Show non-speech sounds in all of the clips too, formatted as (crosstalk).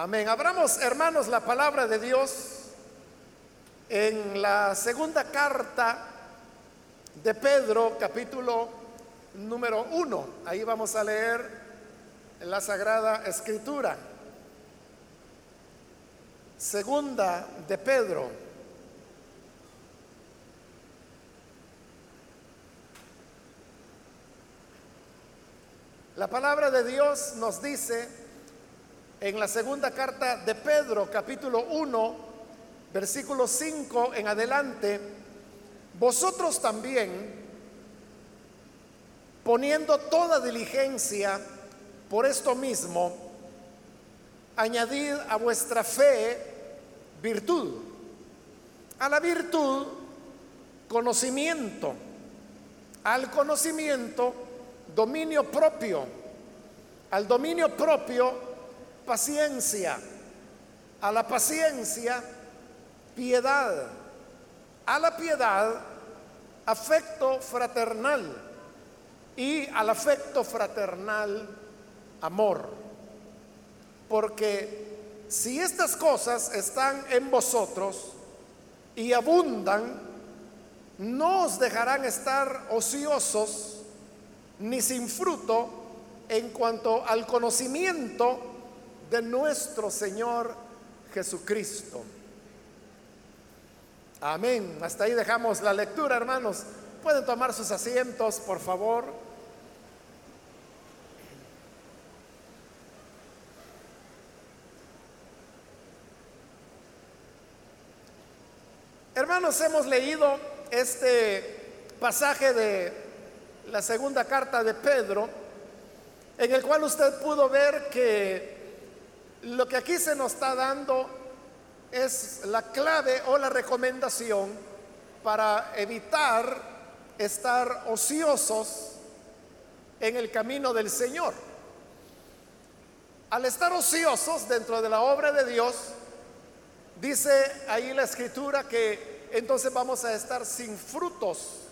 Amén. Abramos, hermanos, la palabra de Dios en la segunda carta de Pedro, capítulo número uno. Ahí vamos a leer la Sagrada Escritura. Segunda de Pedro. La palabra de Dios nos dice en la segunda carta de Pedro, capítulo 1, versículo 5 en adelante, vosotros también, poniendo toda diligencia por esto mismo, añadid a vuestra fe virtud, a la virtud conocimiento, al conocimiento dominio propio, al dominio propio paciencia, a la paciencia piedad, a la piedad afecto fraternal y al afecto fraternal amor. Porque si estas cosas están en vosotros y abundan, no os dejarán estar ociosos ni sin fruto en cuanto al conocimiento de nuestro Señor Jesucristo. Amén. Hasta ahí dejamos la lectura, hermanos. Pueden tomar sus asientos, por favor. Hermanos, hemos leído este pasaje de la segunda carta de Pedro, en el cual usted pudo ver que lo que aquí se nos está dando es la clave o la recomendación para evitar estar ociosos en el camino del Señor. Al estar ociosos dentro de la obra de Dios, dice ahí la escritura que entonces vamos a estar sin frutos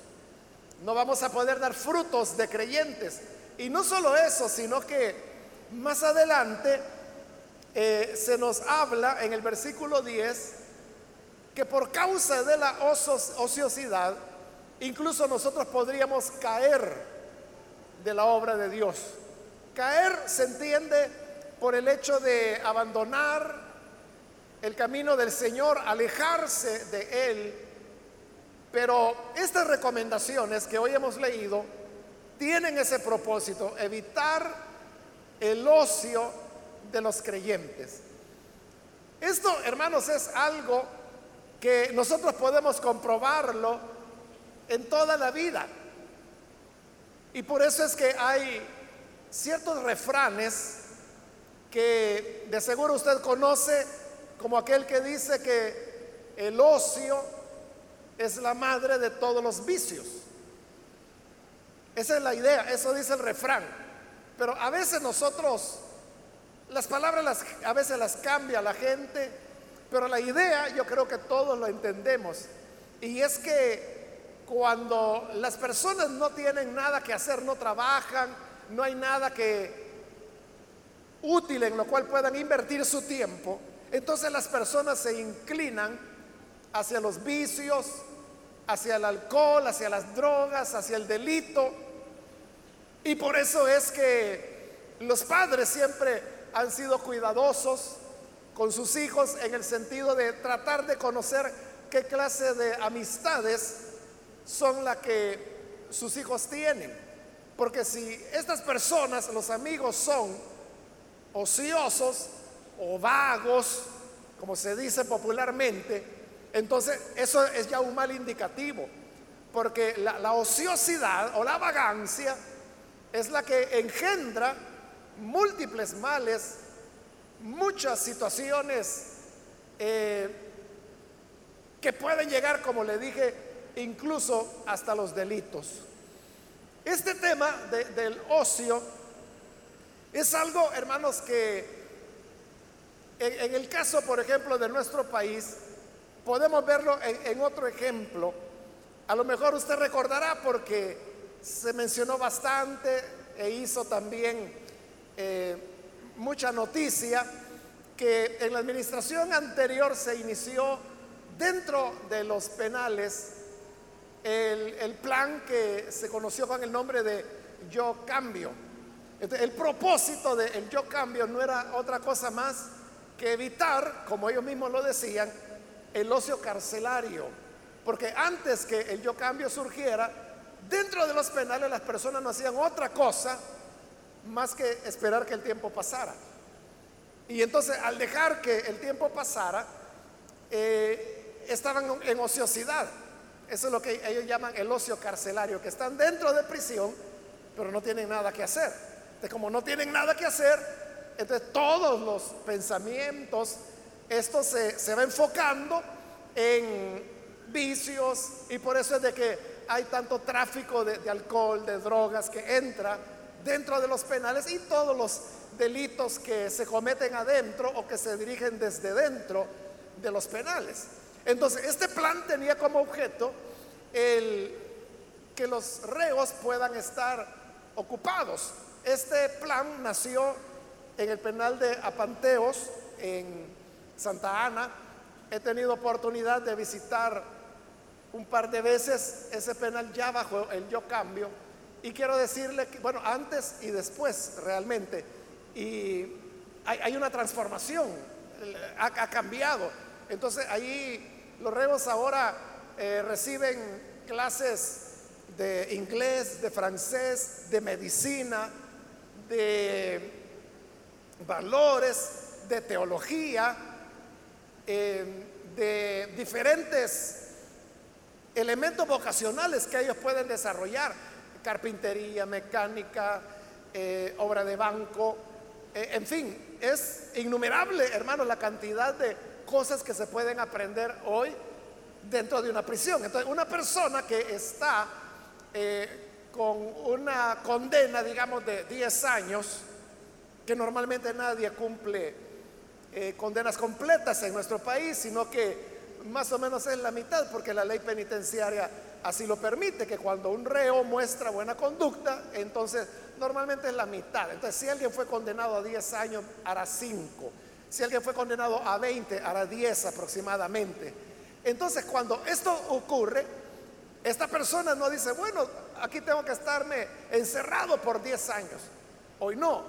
no vamos a poder dar frutos de creyentes. Y no solo eso, sino que más adelante eh, se nos habla en el versículo 10 que por causa de la ociosidad, incluso nosotros podríamos caer de la obra de Dios. Caer se entiende por el hecho de abandonar el camino del Señor, alejarse de Él pero estas recomendaciones que hoy hemos leído tienen ese propósito, evitar el ocio de los creyentes. Esto, hermanos, es algo que nosotros podemos comprobarlo en toda la vida. Y por eso es que hay ciertos refranes que de seguro usted conoce, como aquel que dice que el ocio es la madre de todos los vicios. Esa es la idea, eso dice el refrán. Pero a veces nosotros, las palabras a veces las cambia la gente, pero la idea yo creo que todos lo entendemos. Y es que cuando las personas no tienen nada que hacer, no trabajan, no hay nada que útil en lo cual puedan invertir su tiempo, entonces las personas se inclinan hacia los vicios, hacia el alcohol, hacia las drogas, hacia el delito. Y por eso es que los padres siempre han sido cuidadosos con sus hijos en el sentido de tratar de conocer qué clase de amistades son las que sus hijos tienen. Porque si estas personas, los amigos, son ociosos o vagos, como se dice popularmente, entonces, eso es ya un mal indicativo, porque la, ociosidad o la vagancia es la que engendra múltiples males, muchas situaciones eh, que pueden llegar, como le dije, incluso hasta los delitos. Este tema del ocio es algo, hermanos, que en el caso, por ejemplo, de nuestro país, Podemos verlo en, otro ejemplo. A lo mejor usted recordará porque se mencionó bastante e hizo también eh, mucha noticia que en la administración anterior se inició dentro de los penales el, plan que se conoció con el nombre de Yo Cambio. el propósito del Yo Cambio no era otra cosa más que evitar, como ellos mismos lo decían, el ocio carcelario. Porque antes que el Yo Cambio surgiera, dentro de los penales las personas no hacían otra cosa más que esperar que el tiempo pasara. Y entonces al dejar que el tiempo pasara, eh, estaban en ociosidad. Eso es lo que ellos llaman el ocio carcelario, que están dentro de prisión, pero no tienen nada que hacer. Entonces, como no tienen nada que hacer, entonces todos los pensamientos, esto se, se va enfocando en vicios y por eso es de que hay tanto tráfico de, de alcohol, de drogas que entra dentro de los penales y todos los delitos que se cometen adentro o que se dirigen desde dentro de los penales. Entonces, este plan tenía como objeto el que los reos puedan estar ocupados. Este plan nació en el penal de Apanteos, en Santa Ana. He tenido oportunidad de visitar un par de veces ese penal ya bajo el yo cambio. Y quiero decirle que, bueno, antes y después realmente, y hay, una transformación, ha, cambiado. Entonces ahí los reos ahora eh, reciben clases de inglés, de francés, de medicina, de valores, de teología, eh, de diferentes elementos vocacionales que ellos pueden desarrollar, carpintería, mecánica, eh, obra de banco, eh, en fin, es innumerable, hermanos, la cantidad de cosas que se pueden aprender hoy dentro de una prisión. Entonces, una persona que está eh, con una condena, digamos, de 10 años, que normalmente nadie cumple condenas completas en nuestro país, sino que más o menos es la mitad, porque la ley penitenciaria así lo permite, que cuando un reo muestra buena conducta, entonces normalmente es la mitad. Entonces, si alguien fue condenado a 10 años, hará 5. Si alguien fue condenado a 20, hará 10 aproximadamente. Entonces, cuando esto ocurre, esta persona no dice, bueno, aquí tengo que estarme encerrado por 10 años. Hoy no.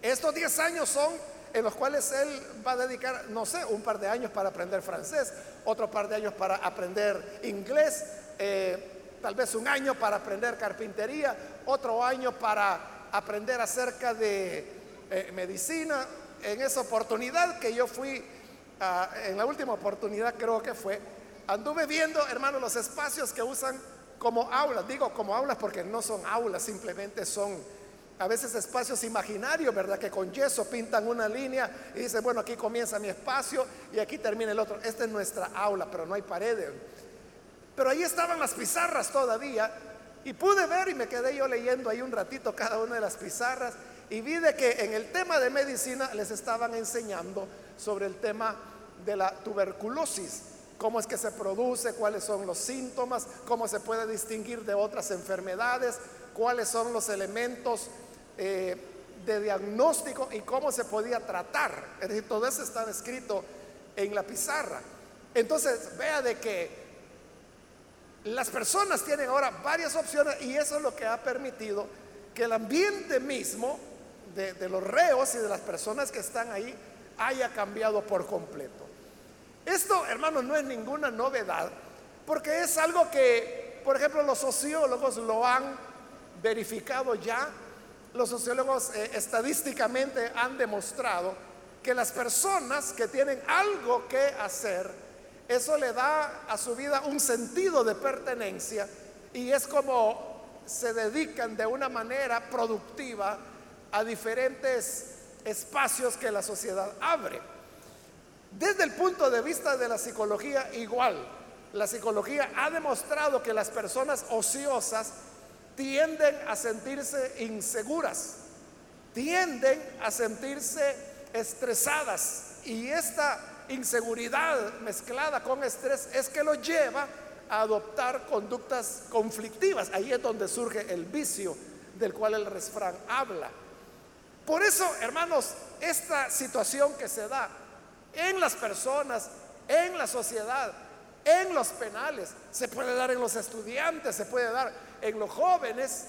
Estos 10 años son en los cuales él va a dedicar, no sé, un par de años para aprender francés, otro par de años para aprender inglés, eh, tal vez un año para aprender carpintería, otro año para aprender acerca de eh, medicina. En esa oportunidad que yo fui, ah, en la última oportunidad creo que fue, anduve viendo, hermanos, los espacios que usan como aulas. Digo como aulas porque no son aulas, simplemente son a veces espacios imaginarios, ¿verdad? Que con yeso pintan una línea y dicen, bueno, aquí comienza mi espacio y aquí termina el otro. Esta es nuestra aula, pero no hay paredes. Pero ahí estaban las pizarras todavía y pude ver y me quedé yo leyendo ahí un ratito cada una de las pizarras y vi de que en el tema de medicina les estaban enseñando sobre el tema de la tuberculosis, cómo es que se produce, cuáles son los síntomas, cómo se puede distinguir de otras enfermedades, cuáles son los elementos eh, de diagnóstico y cómo se podía tratar. Es decir, todo eso estaba escrito en la pizarra. Entonces, vea de que las personas tienen ahora varias opciones y eso es lo que ha permitido que el ambiente mismo de, los reos y de las personas que están ahí haya cambiado por completo. Esto, hermanos, no es ninguna novedad, porque es algo que, por ejemplo, los sociólogos lo han verificado ya. Los sociólogos eh, estadísticamente han demostrado que las personas que tienen algo que hacer, eso le da a su vida un sentido de pertenencia y es como se dedican de una manera productiva a diferentes espacios que la sociedad abre. Desde el punto de vista de la psicología, igual, la psicología ha demostrado que las personas ociosas tienden a sentirse inseguras, tienden a sentirse estresadas y esta inseguridad mezclada con estrés es que lo lleva a adoptar conductas conflictivas. Ahí es donde surge el vicio del cual el refrán habla. Por eso, hermanos, esta situación que se da en las personas, en la sociedad, en los penales, se puede dar en los estudiantes, se puede dar en los jóvenes,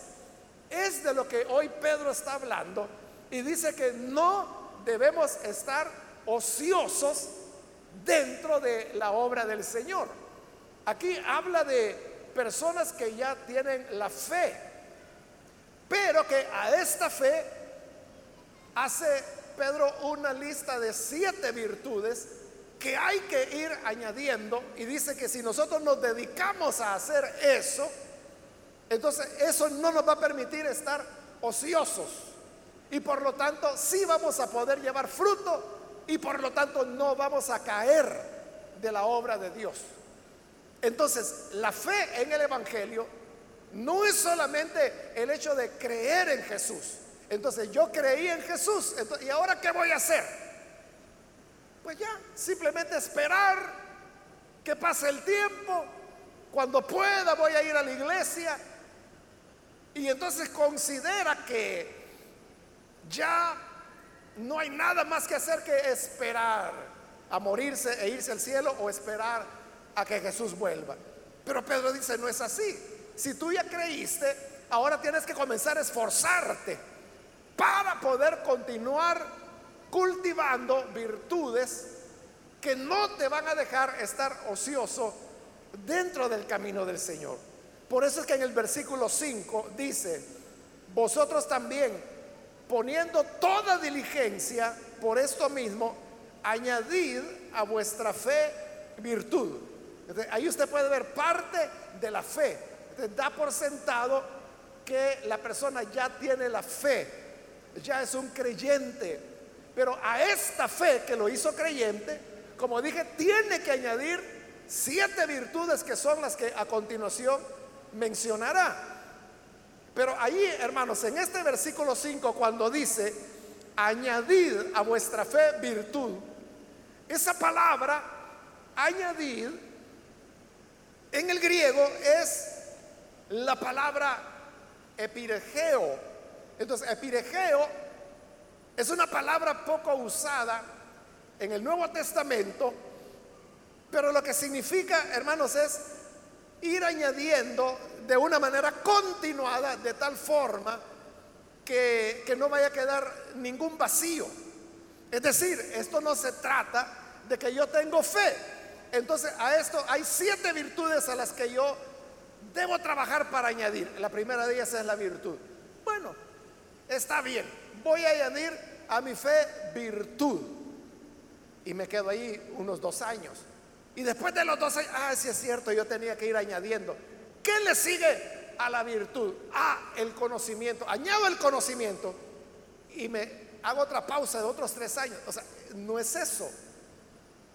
es de lo que hoy Pedro está hablando y dice que no debemos estar ociosos dentro de la obra del Señor. Aquí habla de personas que ya tienen la fe, pero que a esta fe hace Pedro una lista de siete virtudes que hay que ir añadiendo y dice que si nosotros nos dedicamos a hacer eso, entonces eso no nos va a permitir estar ociosos y por lo tanto sí vamos a poder llevar fruto y por lo tanto no vamos a caer de la obra de Dios. Entonces, la fe en el Evangelio no es solamente el hecho de creer en Jesús. Entonces, yo creí en Jesús. ¿Y ahora qué voy a hacer? Pues ya, simplemente esperar que pase el tiempo. Cuando pueda voy a ir a la iglesia. Y entonces considera que ya no hay nada más que hacer que esperar a morirse e irse al cielo o esperar a que Jesús vuelva. Pero Pedro dice, no es así. Si tú ya creíste, ahora tienes que comenzar a esforzarte para poder continuar cultivando virtudes que no te van a dejar estar ocioso dentro del camino del Señor. Por eso es que en el versículo 5 dice, vosotros también poniendo toda diligencia por esto mismo, añadid a vuestra fe virtud. ahí usted puede ver parte de la fe. da por sentado que la persona ya tiene la fe, ya es un creyente. Pero a esta fe que lo hizo creyente, como dije, tiene que añadir siete virtudes que son las que a continuación mencionará. Pero ahí, hermanos, en este versículo 5, cuando dice, añadid a vuestra fe virtud, esa palabra, añadid, en el griego es la palabra epiregeo. Entonces, epiregeo es una palabra poco usada en el Nuevo Testamento, pero lo que significa, hermanos, es ir añadiendo de una manera continuada, de tal forma que, que no vaya a quedar ningún vacío. Es decir, esto no se trata de que yo tengo fe. Entonces a esto hay siete virtudes a las que yo debo trabajar para añadir. La primera de ellas es la virtud. Bueno, está bien, voy a añadir a mi fe virtud. Y me quedo ahí unos dos años. Y después de los dos años, ah, sí es cierto, yo tenía que ir añadiendo. ¿Qué le sigue a la virtud? Ah, el conocimiento. Añado el conocimiento y me hago otra pausa de otros tres años. O sea, no es eso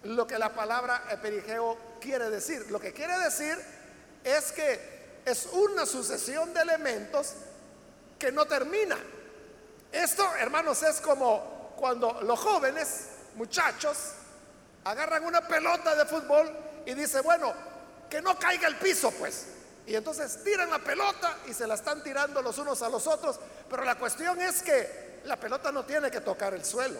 lo que la palabra perigeo quiere decir. Lo que quiere decir es que es una sucesión de elementos que no termina. Esto, hermanos, es como cuando los jóvenes, muchachos, agarran una pelota de fútbol y dice, bueno, que no caiga el piso, pues. Y entonces tiran la pelota y se la están tirando los unos a los otros. Pero la cuestión es que la pelota no tiene que tocar el suelo.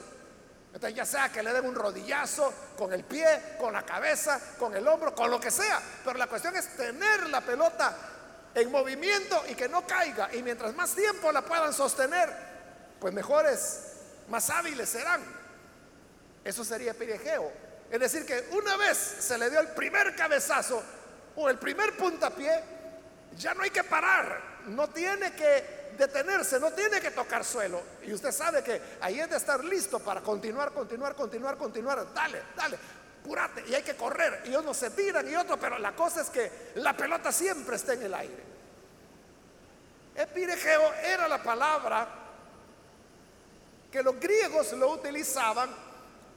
Entonces ya sea que le den un rodillazo con el pie, con la cabeza, con el hombro, con lo que sea. Pero la cuestión es tener la pelota en movimiento y que no caiga. Y mientras más tiempo la puedan sostener, pues mejores, más hábiles serán. Eso sería pirejeo. Es decir, que una vez se le dio el primer cabezazo o el primer puntapié, ya no hay que parar, no tiene que detenerse, no tiene que tocar suelo. Y usted sabe que ahí es de estar listo para continuar, continuar, continuar, continuar. Dale, dale, púrate. Y hay que correr. Y unos se tiran y otros, pero la cosa es que la pelota siempre está en el aire. Epiregeo era la palabra que los griegos lo utilizaban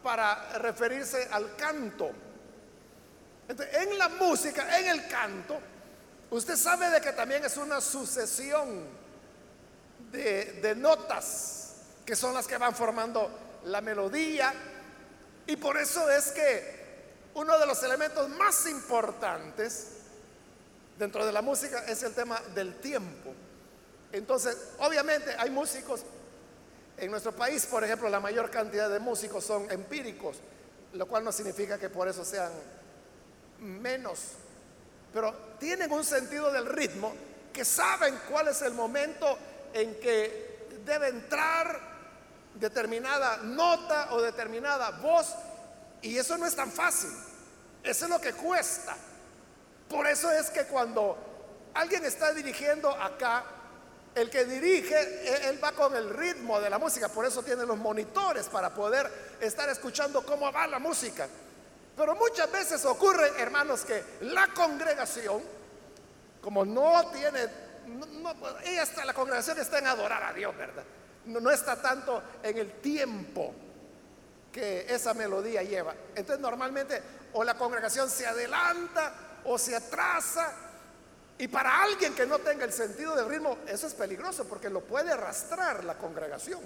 para referirse al canto. en la música, en el canto, Usted sabe de que también es una sucesión de, notas que son las que van formando la melodía. Y por eso es que uno de los elementos más importantes dentro de la música es el tema del tiempo. Entonces, obviamente hay músicos En nuestro país, por ejemplo, la mayor cantidad de músicos son empíricos, lo cual no significa que por eso sean menos, pero tienen un sentido del ritmo que saben cuál es el momento en que debe entrar determinada nota o determinada voz y eso no es tan fácil. Eso es lo que cuesta. Por eso es que cuando alguien está dirigiendo acá, el que dirige, e-, él va con el ritmo de la música, por eso tiene los monitores para poder estar escuchando cómo va la música. Pero muchas veces ocurre, hermanos, que la congregación, como no tiene, no, ella está, la congregación está en adorar a Dios, ¿verdad? no está tanto en el tiempo que esa melodía lleva. Entonces normalmente o la congregación se adelanta o se atrasa. Y para alguien que no tenga el sentido del ritmo, eso es peligroso porque lo puede arrastrar la congregación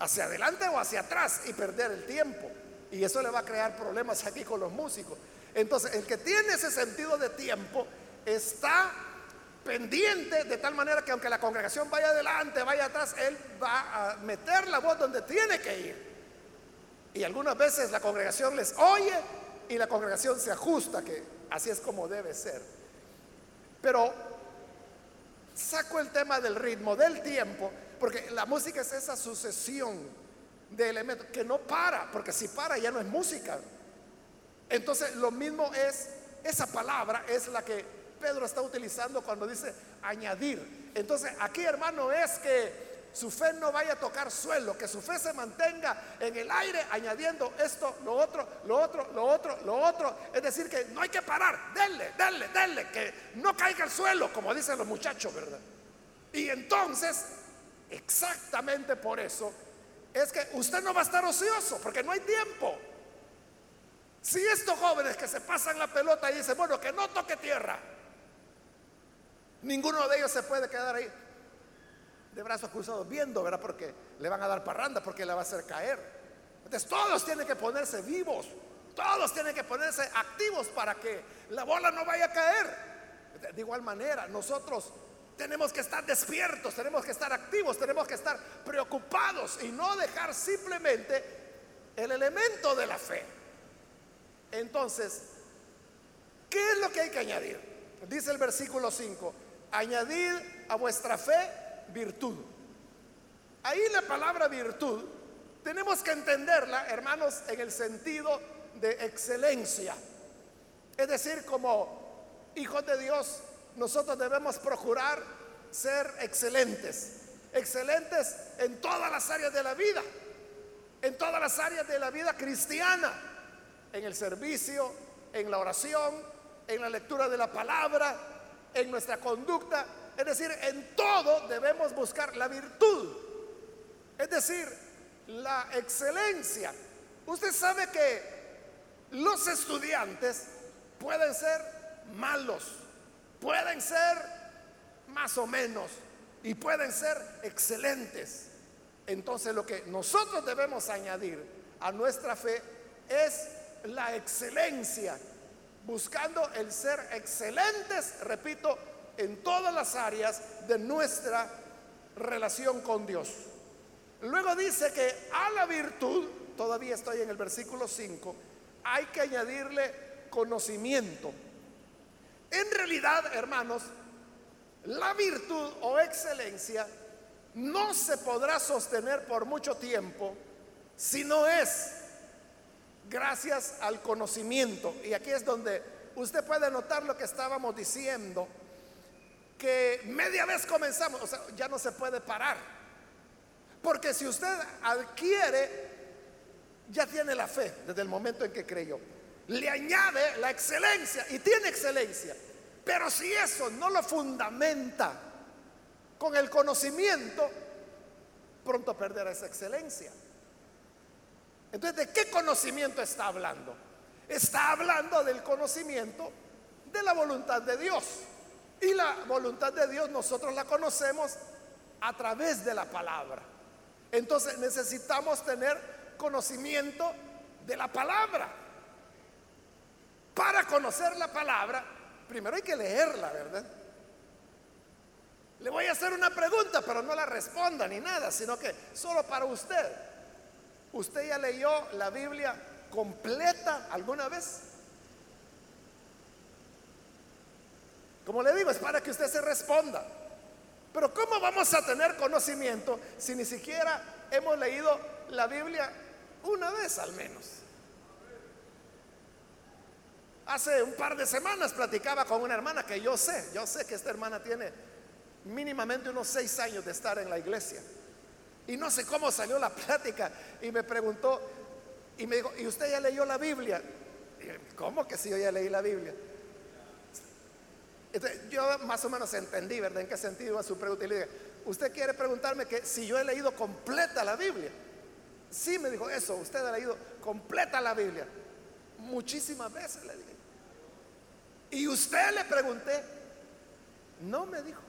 hacia adelante o hacia atrás y perder el tiempo. Y eso le va a crear problemas aquí con los músicos. Entonces, el que tiene ese sentido de tiempo está pendiente de tal manera que aunque la congregación vaya adelante, vaya atrás, él va a meter la voz donde tiene que ir. Y algunas veces la congregación les oye y la congregación se ajusta, que así es como debe ser. Pero saco el tema del ritmo, del tiempo, porque la música es esa sucesión de elementos que no para, porque si para ya no es música. Entonces lo mismo es, esa palabra es la que Pedro está utilizando cuando dice añadir. Entonces aquí hermano es que su fe no vaya a tocar suelo, que su fe se mantenga en el aire añadiendo esto, lo otro, lo otro, lo otro, lo otro. Es decir, que no hay que parar, denle, denle, denle, que no caiga el suelo, como dicen los muchachos, ¿verdad? Y entonces, exactamente por eso, es que usted no va a estar ocioso, porque no hay tiempo. Si estos jóvenes que se pasan la pelota y dicen, bueno, que no toque tierra, ninguno de ellos se puede quedar ahí de brazos cruzados viendo, ¿verdad? Porque le van a dar parranda, porque le va a hacer caer. Entonces todos tienen que ponerse vivos, todos tienen que ponerse activos para que la bola no vaya a caer. De igual manera, nosotros tenemos que estar despiertos, tenemos que estar activos, tenemos que estar preocupados y no dejar simplemente el elemento de la fe. Entonces, ¿qué es lo que hay que añadir? Dice el versículo 5, añadid a vuestra fe virtud. Ahí la palabra virtud tenemos que entenderla, hermanos, en el sentido de excelencia. Es decir, como hijos de Dios, nosotros debemos procurar ser excelentes. Excelentes en todas las áreas de la vida. En todas las áreas de la vida cristiana. En el servicio, en la oración, en la lectura de la palabra, en nuestra conducta es decir, en todo debemos buscar la virtud. Es decir, la excelencia. Usted sabe que los estudiantes pueden ser malos, pueden ser más o menos y pueden ser excelentes. Entonces lo que nosotros debemos añadir a nuestra fe es la excelencia, buscando el ser excelentes, repito, en todas las áreas de nuestra relación con Dios. Luego dice que a la virtud, todavía estoy en el versículo 5, hay que añadirle conocimiento. En realidad, hermanos, la virtud o excelencia no se podrá sostener por mucho tiempo si no es gracias al conocimiento. Y aquí es donde usted puede notar lo que estábamos diciendo que media vez comenzamos, o sea, ya no se puede parar. Porque si usted adquiere, ya tiene la fe desde el momento en que creyó. Le añade la excelencia y tiene excelencia. Pero si eso no lo fundamenta con el conocimiento, pronto perderá esa excelencia. Entonces, ¿de qué conocimiento está hablando? Está hablando del conocimiento de la voluntad de Dios. Y la voluntad de Dios nosotros la conocemos a través de la palabra. Entonces necesitamos tener conocimiento de la palabra. Para conocer la palabra, primero hay que leerla, ¿verdad? Le voy a hacer una pregunta, pero no la responda ni nada, sino que solo para usted. ¿Usted ya leyó la Biblia completa alguna vez? Como le digo, es para que usted se responda. Pero ¿cómo vamos a tener conocimiento si ni siquiera hemos leído la Biblia una vez al menos? Hace un par de semanas platicaba con una hermana que yo sé, yo sé que esta hermana tiene mínimamente unos seis años de estar en la iglesia. Y no sé cómo salió la (laughs) plática y me preguntó y me dijo, ¿y usted ya leyó la Biblia? ¿Cómo que si yo ya leí la Biblia? yo más o menos entendí, ¿verdad? ¿En qué sentido va su pregunta? Y le dije, ¿usted quiere preguntarme que si yo he leído completa la Biblia? Sí, me dijo eso, usted ha leído completa la Biblia. Muchísimas veces le dije. Y usted le pregunté, no me dijo.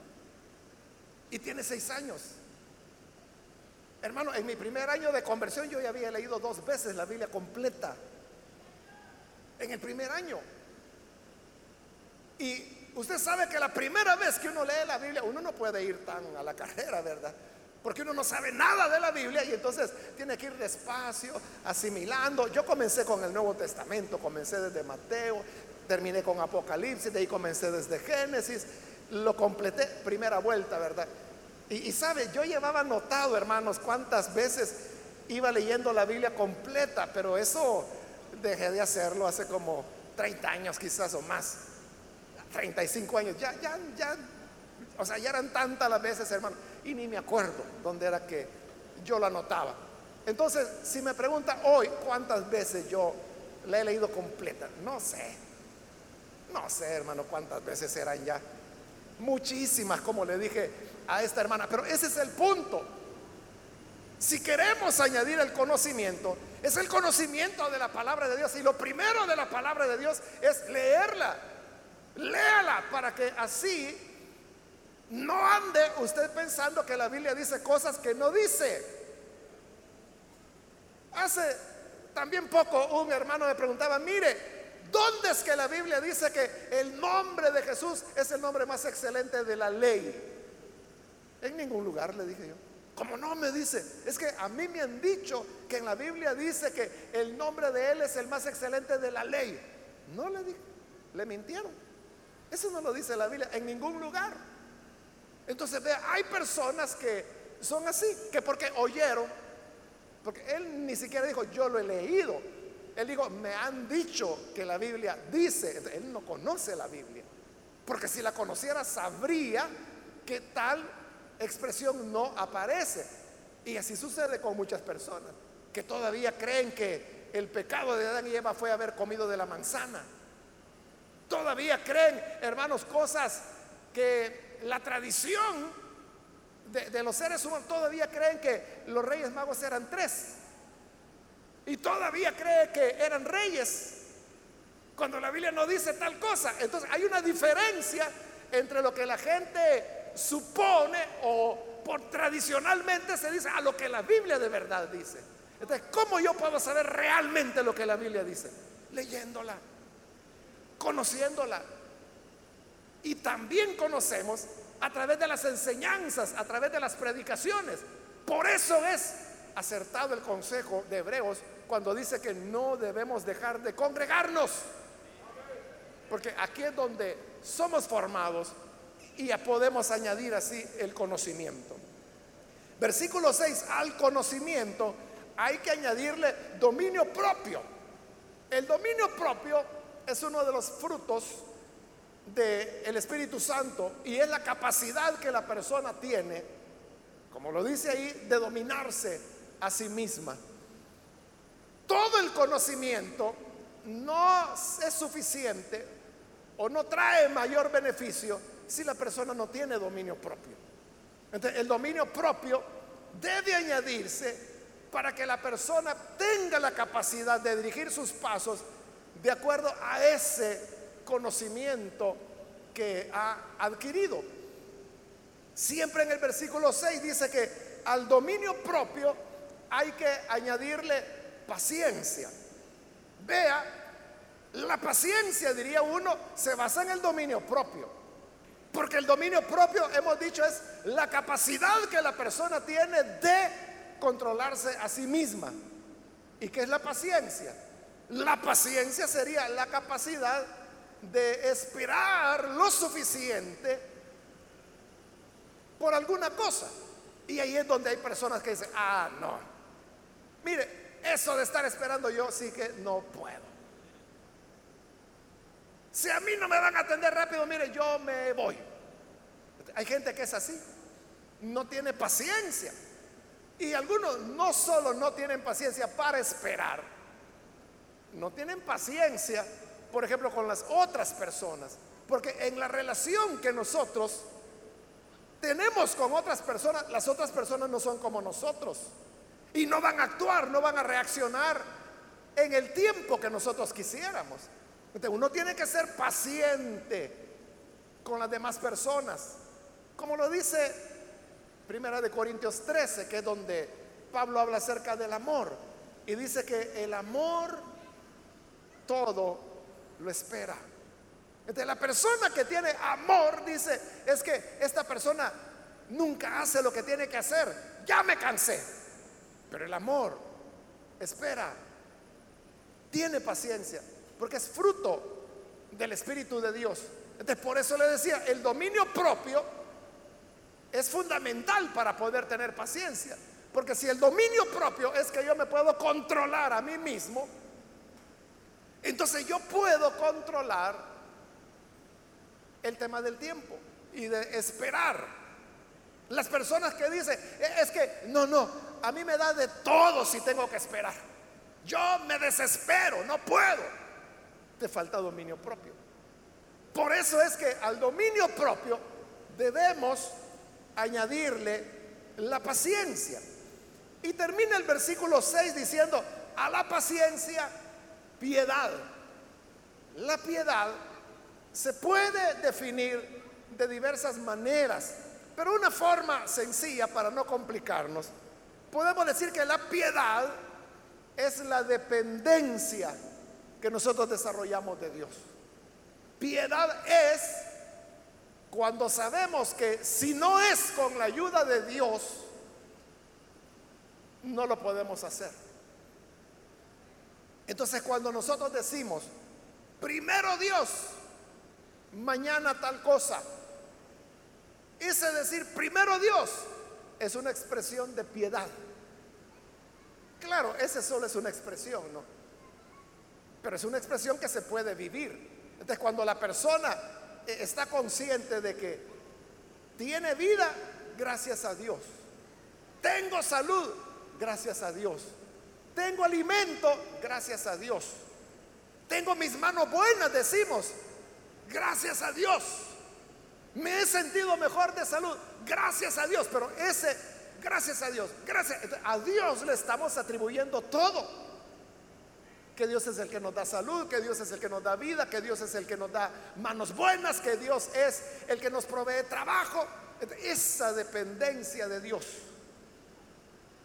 Y tiene seis años. Hermano, en mi primer año de conversión yo ya había leído dos veces la Biblia completa. En el primer año. Y Usted sabe que la primera vez que uno lee la Biblia, uno no puede ir tan a la carrera, ¿verdad? Porque uno no sabe nada de la Biblia y entonces tiene que ir despacio, asimilando. Yo comencé con el Nuevo Testamento, comencé desde Mateo, terminé con Apocalipsis, de ahí comencé desde Génesis, lo completé primera vuelta, ¿verdad? Y, y sabe, yo llevaba anotado, hermanos, cuántas veces iba leyendo la Biblia completa, pero eso dejé de hacerlo hace como 30 años quizás o más. 35 años, ya, ya, ya, o sea, ya eran tantas las veces, hermano, y ni me acuerdo dónde era que yo lo anotaba. Entonces, si me pregunta hoy cuántas veces yo la he leído completa, no sé, no sé, hermano, cuántas veces eran ya. Muchísimas, como le dije a esta hermana, pero ese es el punto. Si queremos añadir el conocimiento, es el conocimiento de la palabra de Dios. Y lo primero de la palabra de Dios es leerla. Léala para que así no ande usted pensando que la Biblia dice cosas que no dice. Hace también poco un hermano me preguntaba, mire, ¿dónde es que la Biblia dice que el nombre de Jesús es el nombre más excelente de la ley? En ningún lugar le dije yo. Como no me dice, es que a mí me han dicho que en la Biblia dice que el nombre de Él es el más excelente de la ley. No le dije, le mintieron. Eso no lo dice la Biblia en ningún lugar. Entonces, vea, hay personas que son así, que porque oyeron, porque él ni siquiera dijo, yo lo he leído. Él dijo, me han dicho que la Biblia dice, él no conoce la Biblia. Porque si la conociera, sabría que tal expresión no aparece. Y así sucede con muchas personas, que todavía creen que el pecado de Adán y Eva fue haber comido de la manzana. Todavía creen, hermanos, cosas que la tradición de, los seres humanos todavía creen que los reyes magos eran tres. Y todavía cree que eran reyes. Cuando la Biblia no dice tal cosa. Entonces hay una diferencia entre lo que la gente supone o por tradicionalmente se dice a lo que la Biblia de verdad dice. Entonces, ¿cómo yo puedo saber realmente lo que la Biblia dice? Leyéndola conociéndola. Y también conocemos a través de las enseñanzas, a través de las predicaciones. Por eso es acertado el consejo de Hebreos cuando dice que no debemos dejar de congregarnos. Porque aquí es donde somos formados y podemos añadir así el conocimiento. Versículo 6, al conocimiento hay que añadirle dominio propio. El dominio propio es uno de los frutos del Espíritu Santo y es la capacidad que la persona tiene, como lo dice ahí, de dominarse a sí misma. Todo el conocimiento no es suficiente o no trae mayor beneficio si la persona no tiene dominio propio. Entonces, el dominio propio debe añadirse para que la persona tenga la capacidad de dirigir sus pasos de acuerdo a ese conocimiento que ha adquirido. Siempre en el versículo 6 dice que al dominio propio hay que añadirle paciencia. Vea, la paciencia, diría uno, se basa en el dominio propio. Porque el dominio propio, hemos dicho, es la capacidad que la persona tiene de controlarse a sí misma. ¿Y qué es la paciencia? La paciencia sería la capacidad de esperar lo suficiente por alguna cosa. Y ahí es donde hay personas que dicen, ah, no. Mire, eso de estar esperando yo sí que no puedo. Si a mí no me van a atender rápido, mire, yo me voy. Hay gente que es así, no tiene paciencia. Y algunos no solo no tienen paciencia para esperar, no tienen paciencia, por ejemplo, con las otras personas. Porque en la relación que nosotros tenemos con otras personas, las otras personas no son como nosotros. Y no van a actuar, no van a reaccionar en el tiempo que nosotros quisiéramos. Entonces uno tiene que ser paciente con las demás personas. Como lo dice Primera de Corintios 13, que es donde Pablo habla acerca del amor. Y dice que el amor todo lo espera. Entonces la persona que tiene amor dice, es que esta persona nunca hace lo que tiene que hacer. Ya me cansé. Pero el amor espera, tiene paciencia porque es fruto del Espíritu de Dios. Entonces, por eso le decía, el dominio propio es fundamental para poder tener paciencia. Porque si el dominio propio es que yo me puedo controlar a mí mismo, entonces yo puedo controlar el tema del tiempo y de esperar. Las personas que dicen, e, es que, no, no, a mí me da de todo si tengo que esperar. Yo me desespero, no puedo te falta dominio propio. Por eso es que al dominio propio debemos añadirle la paciencia. Y termina el versículo 6 diciendo, a la paciencia, piedad. La piedad se puede definir de diversas maneras, pero una forma sencilla para no complicarnos, podemos decir que la piedad es la dependencia que nosotros desarrollamos de Dios. Piedad es cuando sabemos que si no es con la ayuda de Dios, no lo podemos hacer. Entonces cuando nosotros decimos, primero Dios, mañana tal cosa, ese decir primero Dios es una expresión de piedad. Claro, ese solo es una expresión, ¿no? pero es una expresión que se puede vivir. Entonces, cuando la persona eh, está consciente de que tiene vida, gracias a Dios. Tengo salud, gracias a Dios. Tengo alimento, gracias a Dios. Tengo mis manos buenas, decimos, gracias a Dios. Me he sentido mejor de salud, gracias a Dios. Pero ese, gracias a Dios, gracias a Dios le estamos atribuyendo todo que Dios es el que nos da salud, que Dios es el que nos da vida, que Dios es el que nos da manos buenas, que Dios es el que nos provee trabajo. Esa dependencia de Dios,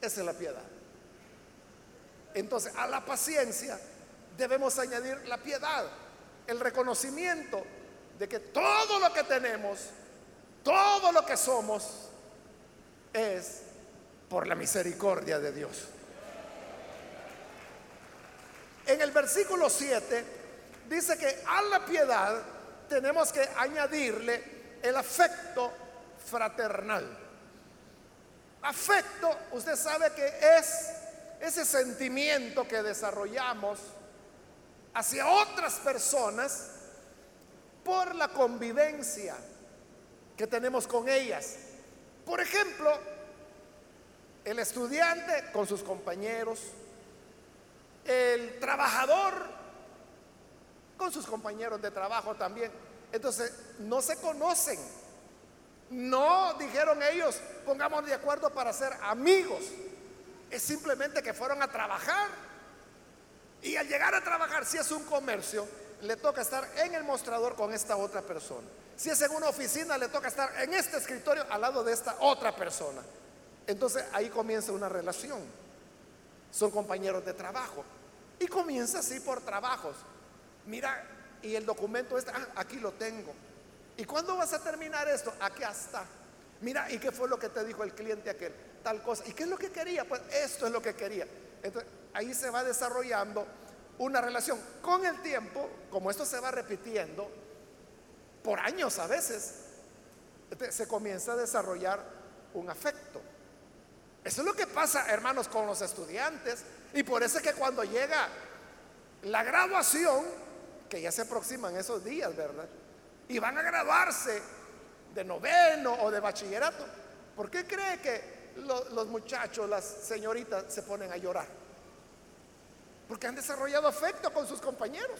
esa es la piedad. Entonces, a la paciencia debemos añadir la piedad, el reconocimiento de que todo lo que tenemos, todo lo que somos, es por la misericordia de Dios. En el versículo 7 dice que a la piedad tenemos que añadirle el afecto fraternal. Afecto, usted sabe que es ese sentimiento que desarrollamos hacia otras personas por la convivencia que tenemos con ellas. Por ejemplo, el estudiante con sus compañeros, el trabajador con sus compañeros de trabajo también. Entonces, no se conocen. No dijeron ellos, pongamos de acuerdo para ser amigos. Es simplemente que fueron a trabajar. Y al llegar a trabajar, si es un comercio, le toca estar en el mostrador con esta otra persona. Si es en una oficina, le toca estar en este escritorio al lado de esta otra persona. Entonces ahí comienza una relación. Son compañeros de trabajo. Y comienza así por trabajos. Mira, y el documento está, ah, aquí lo tengo. ¿Y cuándo vas a terminar esto? Aquí está. Mira, ¿y qué fue lo que te dijo el cliente aquel? Tal cosa. ¿Y qué es lo que quería? Pues esto es lo que quería. Entonces, ahí se va desarrollando una relación. Con el tiempo, como esto se va repitiendo, por años a veces, se comienza a desarrollar un afecto. Eso es lo que pasa, hermanos, con los estudiantes. Y por eso es que cuando llega la graduación, que ya se aproximan esos días, ¿verdad? Y van a graduarse de noveno o de bachillerato. ¿Por qué cree que los muchachos, las señoritas se ponen a llorar? Porque han desarrollado afecto con sus compañeros.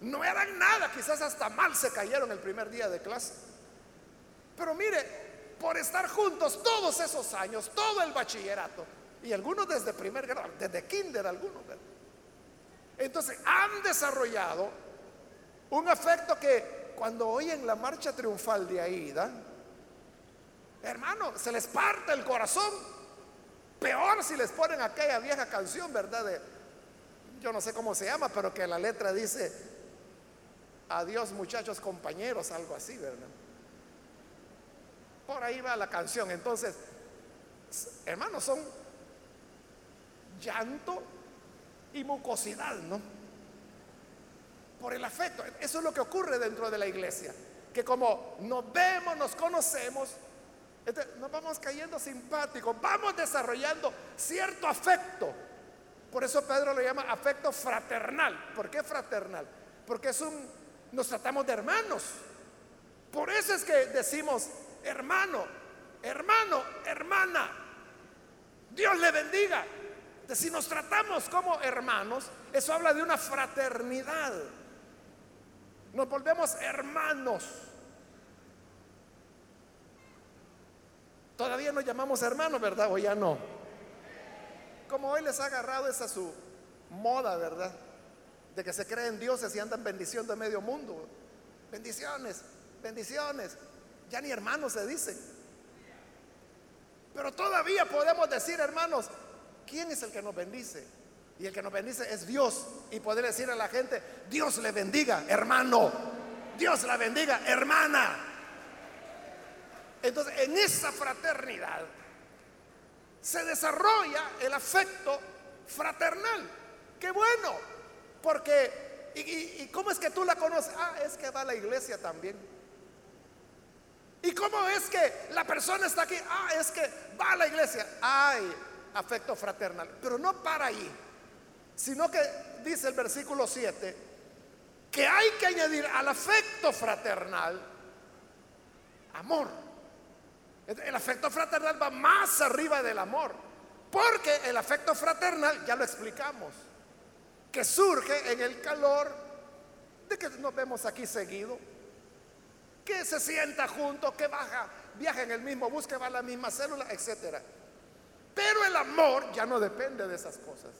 No eran nada, quizás hasta mal se cayeron el primer día de clase. Pero mire, por estar juntos todos esos años, todo el bachillerato, y algunos desde primer grado, desde kinder algunos, Entonces han desarrollado un afecto que cuando oyen la marcha triunfal de Aida, hermano, se les parte el corazón. Peor si les ponen aquella vieja canción, ¿verdad? De, yo no sé cómo se llama, pero que la letra dice, adiós muchachos compañeros, algo así, ¿verdad? Por ahí va la canción. Entonces, hermanos, son llanto y mucosidad, ¿no? Por el afecto. Eso es lo que ocurre dentro de la iglesia. Que como nos vemos, nos conocemos, nos vamos cayendo simpáticos, vamos desarrollando cierto afecto. Por eso Pedro lo llama afecto fraternal. ¿Por qué fraternal? Porque es un, nos tratamos de hermanos. Por eso es que decimos hermano, hermano, hermana. Dios le bendiga. si nos tratamos como hermanos, eso habla de una fraternidad. Nos volvemos hermanos. Todavía nos llamamos hermanos, ¿verdad? O ya no. Como hoy les ha agarrado esa su moda, ¿verdad? De que se creen dioses y andan bendiciendo a medio mundo. Bendiciones, bendiciones. Ya ni hermanos se dicen. Pero todavía podemos decir, hermanos, ¿quién es el que nos bendice? Y el que nos bendice es Dios. Y poder decir a la gente, Dios le bendiga, hermano. Dios la bendiga, hermana. Entonces, en esa fraternidad se desarrolla el afecto fraternal. Qué bueno, porque, y, cómo es que tú la conoces? Ah, es que va a la iglesia también. ¿Y cómo es que la persona está aquí? Ah, es que va a la iglesia. Hay afecto fraternal, pero no para ahí, sino que dice el versículo 7 que hay que añadir al afecto fraternal amor. El afecto fraternal va más arriba del amor, porque el afecto fraternal, ya lo explicamos, que surge en el calor de que nos vemos aquí seguido, que se sienta junto, que baja, viaja en el mismo bus, que va a la misma célula, etc. Pero el amor ya no depende de esas cosas.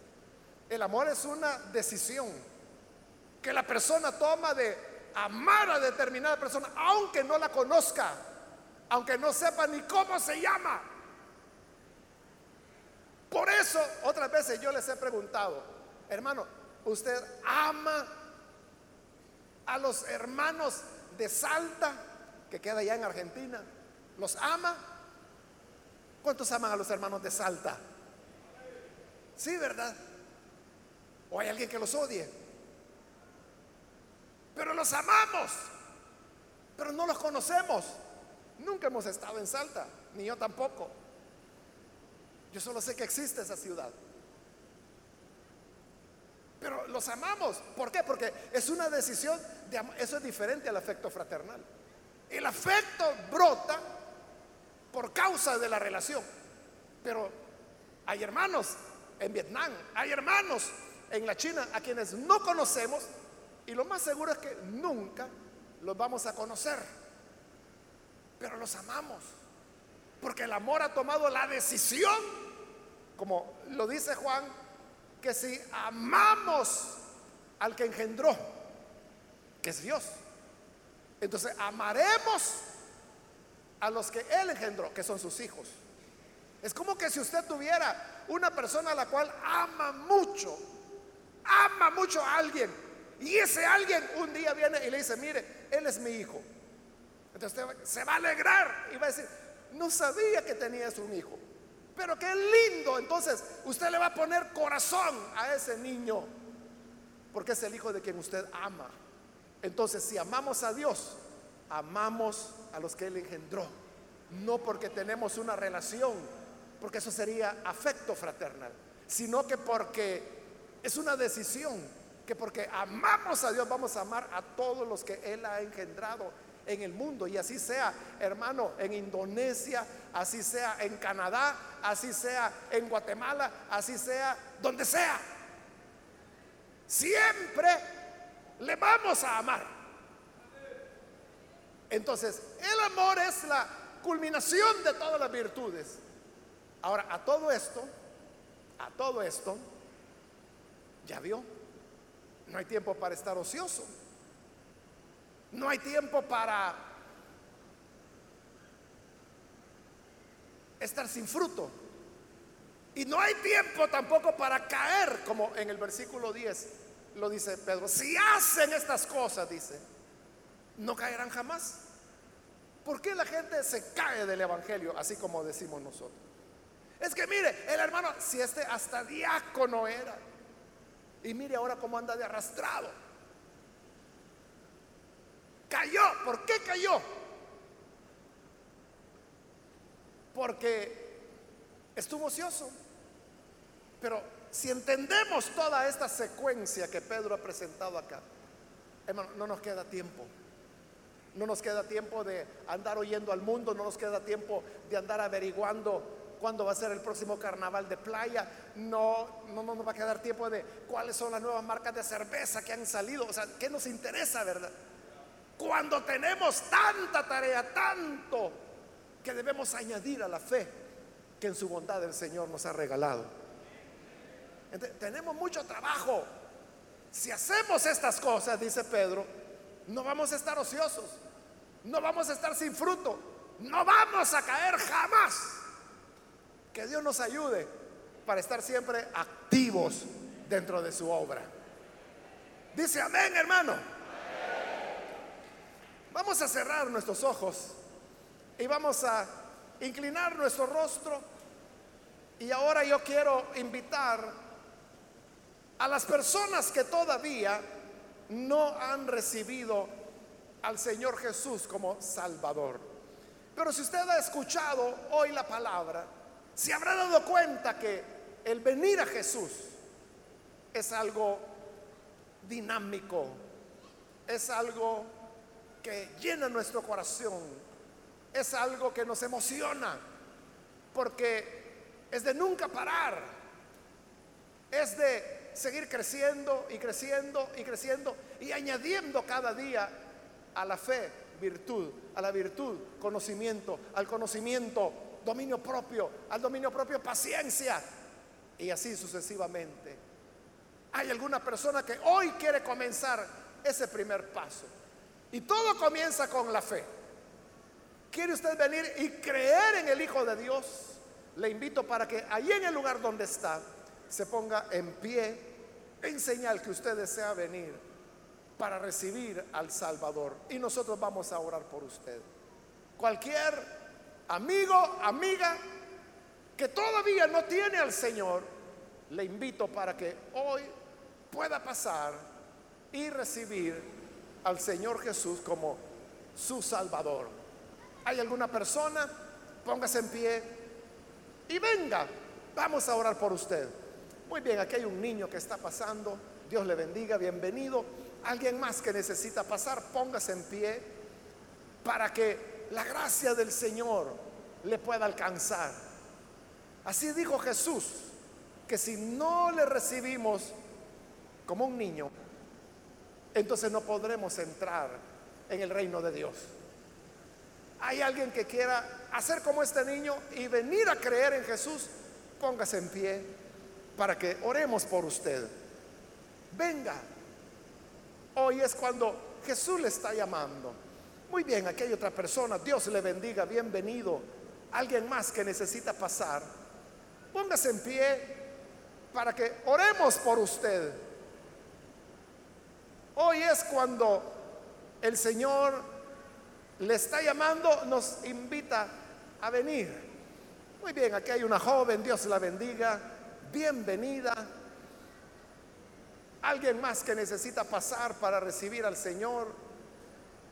El amor es una decisión que la persona toma de amar a determinada persona, aunque no la conozca aunque no sepa ni cómo se llama. Por eso otras veces yo les he preguntado, hermano, ¿usted ama a los hermanos de Salta, que queda allá en Argentina? ¿Los ama? ¿Cuántos aman a los hermanos de Salta? Sí, ¿verdad? ¿O hay alguien que los odie? Pero los amamos, pero no los conocemos. Nunca hemos estado en Salta, ni yo tampoco. Yo solo sé que existe esa ciudad. Pero los amamos. ¿Por qué? Porque es una decisión Eso es diferente al afecto fraternal. El afecto brota por causa de la relación. Pero hay hermanos en Vietnam, hay hermanos en la China a quienes no conocemos y lo más seguro es que nunca los vamos a conocer pero los amamos. Porque el amor ha tomado la decisión, como lo dice Juan, que si amamos al que engendró, es Dios, entonces amaremos a los que Él engendró, que son sus hijos. Es como que si usted tuviera una persona a la cual ama mucho, ama mucho a alguien, y ese alguien un día viene y le dice, mire, Él es mi hijo. Entonces usted se va a alegrar y va a decir, no sabía que tenías un hijo. Pero qué lindo. Entonces usted le va a poner corazón a ese niño. Porque es el hijo de quien usted ama. Entonces si amamos a Dios, amamos a los que Él engendró. No porque tenemos una relación, porque eso sería afecto fraternal, sino que porque es una decisión, que porque amamos a Dios vamos a amar a todos los que Él ha engendrado en el mundo. Y así sea, hermano, en Indonesia, así sea en Canadá, así sea en Guatemala, así sea donde sea. Siempre le vamos a amar. Entonces, el amor es la culminación de todas las virtudes. Ahora, a todo esto, a todo esto, ya vio, no hay tiempo para estar ocioso. No hay tiempo para estar sin fruto. Y no hay tiempo tampoco para caer, como en el versículo 10 lo dice Pedro. Si hacen estas cosas, dice, no caerán jamás. ¿Por qué la gente se cae del Evangelio, así como decimos nosotros? Es que mire, el hermano, si este hasta diácono era, y mire ahora cómo anda de arrastrado. Cayó. ¿Por qué cayó? Porque estuvo ocioso. Pero si entendemos toda esta secuencia que Pedro ha presentado acá, hermano, no nos queda tiempo. No nos queda tiempo de andar oyendo al mundo, no nos queda tiempo de andar averiguando cuándo va a ser el próximo carnaval de playa, no, no, no nos va a quedar tiempo de cuáles son las nuevas marcas de cerveza que han salido, o sea, ¿qué nos interesa, verdad? Cuando tenemos tanta tarea, tanto que debemos añadir a la fe que en su bondad el Señor nos ha regalado. Tenemos mucho trabajo. Si hacemos estas cosas, dice Pedro, no vamos a estar ociosos, no vamos a estar sin fruto, no vamos a caer jamás. Que Dios nos ayude para estar siempre activos dentro de su obra. Dice amén, hermano. Vamos a cerrar nuestros ojos y vamos a inclinar nuestro rostro. Y ahora yo quiero invitar a las personas que todavía no han recibido al Señor Jesús como Salvador. Pero si usted ha escuchado hoy la palabra, se habrá dado cuenta que el venir a Jesús es algo dinámico, es algo que llena nuestro corazón, es algo que nos emociona, porque es de nunca parar, es de seguir creciendo y creciendo y creciendo y añadiendo cada día a la fe virtud, a la virtud conocimiento, al conocimiento dominio propio, al dominio propio paciencia y así sucesivamente. Hay alguna persona que hoy quiere comenzar ese primer paso. Y todo comienza con la fe. ¿Quiere usted venir y creer en el Hijo de Dios? Le invito para que allí en el lugar donde está se ponga en pie en señal que usted desea venir para recibir al Salvador. Y nosotros vamos a orar por usted. Cualquier amigo, amiga que todavía no tiene al Señor, le invito para que hoy pueda pasar y recibir al Señor Jesús como su Salvador. ¿Hay alguna persona? Póngase en pie y venga, vamos a orar por usted. Muy bien, aquí hay un niño que está pasando. Dios le bendiga, bienvenido. Alguien más que necesita pasar, póngase en pie para que la gracia del Señor le pueda alcanzar. Así dijo Jesús, que si no le recibimos como un niño, entonces no podremos entrar en el reino de Dios. Hay alguien que quiera hacer como este niño y venir a creer en Jesús, póngase en pie para que oremos por usted. Venga, hoy es cuando Jesús le está llamando. Muy bien, aquí hay otra persona, Dios le bendiga, bienvenido. Alguien más que necesita pasar, póngase en pie para que oremos por usted. Hoy es cuando el Señor le está llamando, nos invita a venir. Muy bien, aquí hay una joven, Dios la bendiga, bienvenida. Alguien más que necesita pasar para recibir al Señor.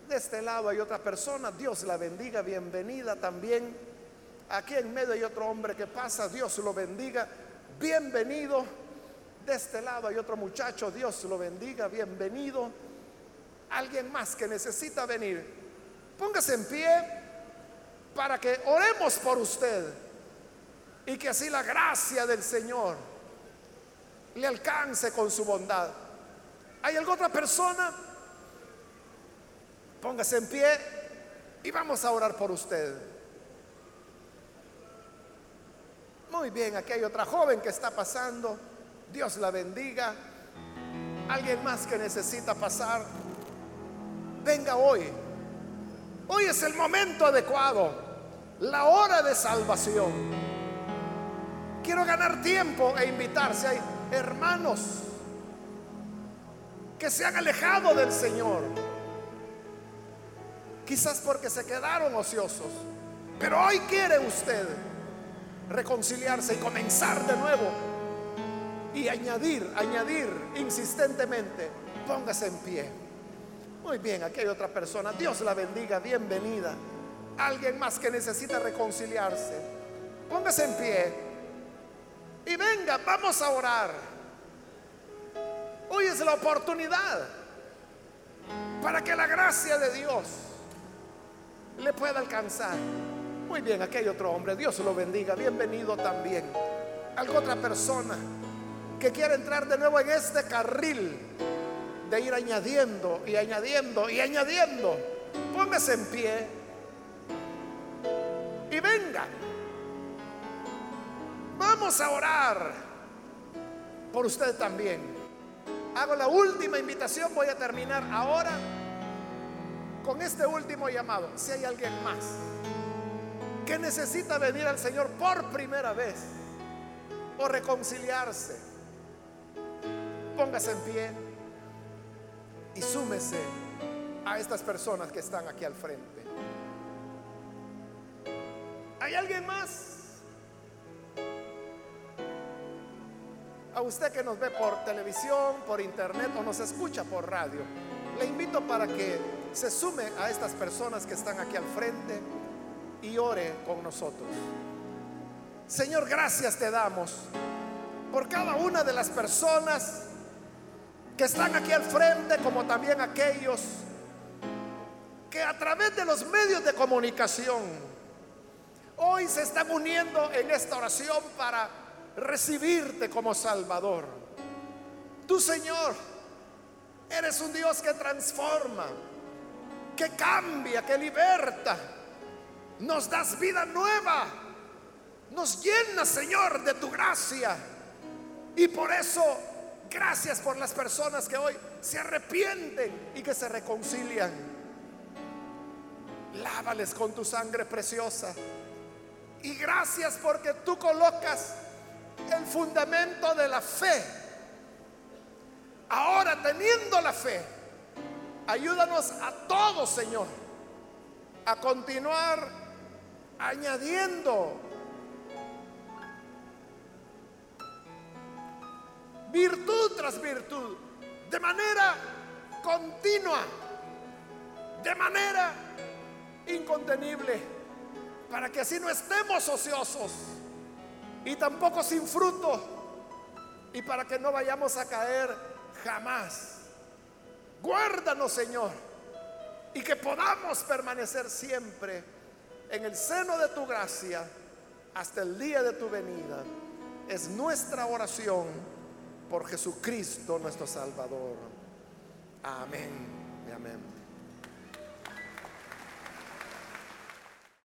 De este lado hay otra persona, Dios la bendiga, bienvenida también. Aquí en medio hay otro hombre que pasa, Dios lo bendiga, bienvenido. De este lado hay otro muchacho, Dios lo bendiga, bienvenido. Alguien más que necesita venir, póngase en pie para que oremos por usted y que así la gracia del Señor le alcance con su bondad. ¿Hay alguna otra persona? Póngase en pie y vamos a orar por usted. Muy bien, aquí hay otra joven que está pasando. Dios la bendiga. Alguien más que necesita pasar. Venga hoy. Hoy es el momento adecuado. La hora de salvación. Quiero ganar tiempo e invitarse. Hay hermanos que se han alejado del Señor. Quizás porque se quedaron ociosos. Pero hoy quiere usted reconciliarse y comenzar de nuevo. Y añadir, añadir insistentemente. Póngase en pie. Muy bien, aquí hay otra persona. Dios la bendiga, bienvenida. Alguien más que necesita reconciliarse. Póngase en pie. Y venga, vamos a orar. Hoy es la oportunidad para que la gracia de Dios le pueda alcanzar. Muy bien, aquí hay otro hombre. Dios lo bendiga. Bienvenido también. Algo otra persona que quiere entrar de nuevo en este carril de ir añadiendo y añadiendo y añadiendo. Póngase en pie Vamos a orar por usted también. Hago la última invitación. Voy a terminar ahora con este último llamado. Si hay alguien más que necesita venir al Señor por primera vez o reconciliarse, póngase en pie y súmese a estas personas que están aquí al frente. ¿Hay alguien más? A usted que nos ve por televisión, por internet o nos escucha por radio, le invito para que se sume a estas personas que están aquí al frente y ore con nosotros. Señor, gracias te damos por cada una de las personas que están aquí al frente, como también aquellos que a través de los medios de comunicación hoy se están uniendo en esta oración para recibirte como Salvador. Tú, Señor, eres un Dios que transforma, que cambia, que liberta nos das vida nueva. Nos llenas, Señor, de tu gracia. Y por eso, gracias por las personas que hoy se arrepienten y que se reconcilian. Lávales con tu sangre preciosa. Y gracias porque tú colocas el fundamento de la fe. Ahora, teniendo la fe, ayúdanos a todos, Señor, a continuar añadiendo virtud tras virtud, de manera continua, de manera incontenible, para que así no estemos ociosos y tampoco sin fruto, y para que no vayamos a caer jamás. Guárdanos, Señor, y que podamos permanecer siempre en el seno de tu gracia hasta el día de tu venida. Es nuestra oración por Jesucristo nuestro Salvador. Amén amén.